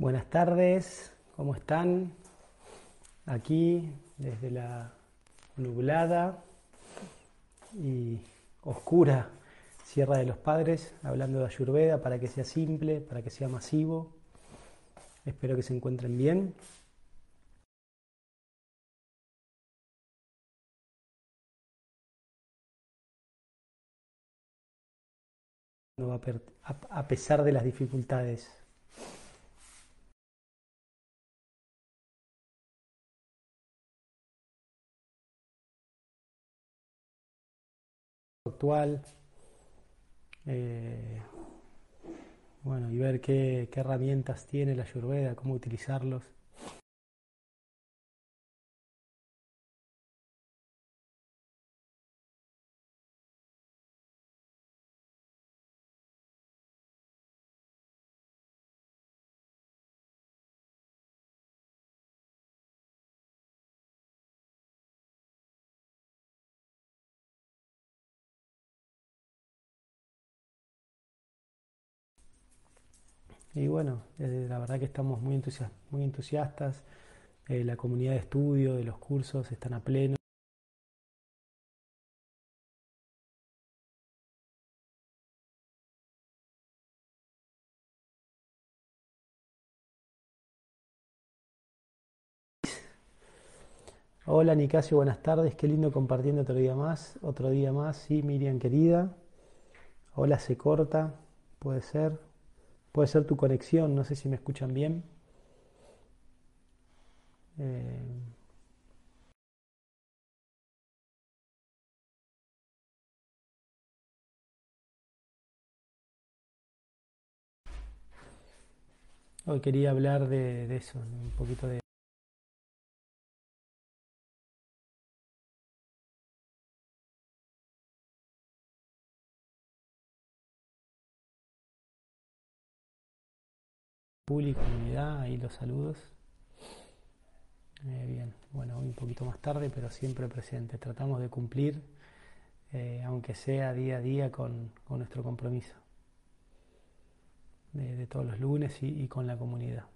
Buenas tardes, ¿cómo están? Aquí desde la nublada y oscura Sierra de los Padres, hablando de Ayurveda para que sea simple, para que sea masivo. Espero que se encuentren bien. A pesar de las dificultades. Actual. Eh, bueno, y ver qué, qué herramientas tiene la Ayurveda, cómo utilizarlos. Y bueno, eh, la verdad que estamos muy, muy entusiastas, eh, la comunidad de estudio de los cursos están a pleno. Hola Nicasio, buenas tardes, qué lindo compartiendo otro día más, otro día más, sí, Miriam querida. Hola, se corta, puede ser. Puede ser tu conexión, no sé si me escuchan bien. Eh, hoy quería hablar de, de eso, un poquito de... público, comunidad, ahí los saludos. Eh, bien, bueno, hoy un poquito más tarde, pero siempre presente. Tratamos de cumplir, eh, aunque sea día a día, con, nuestro compromiso de, todos los lunes y con la comunidad.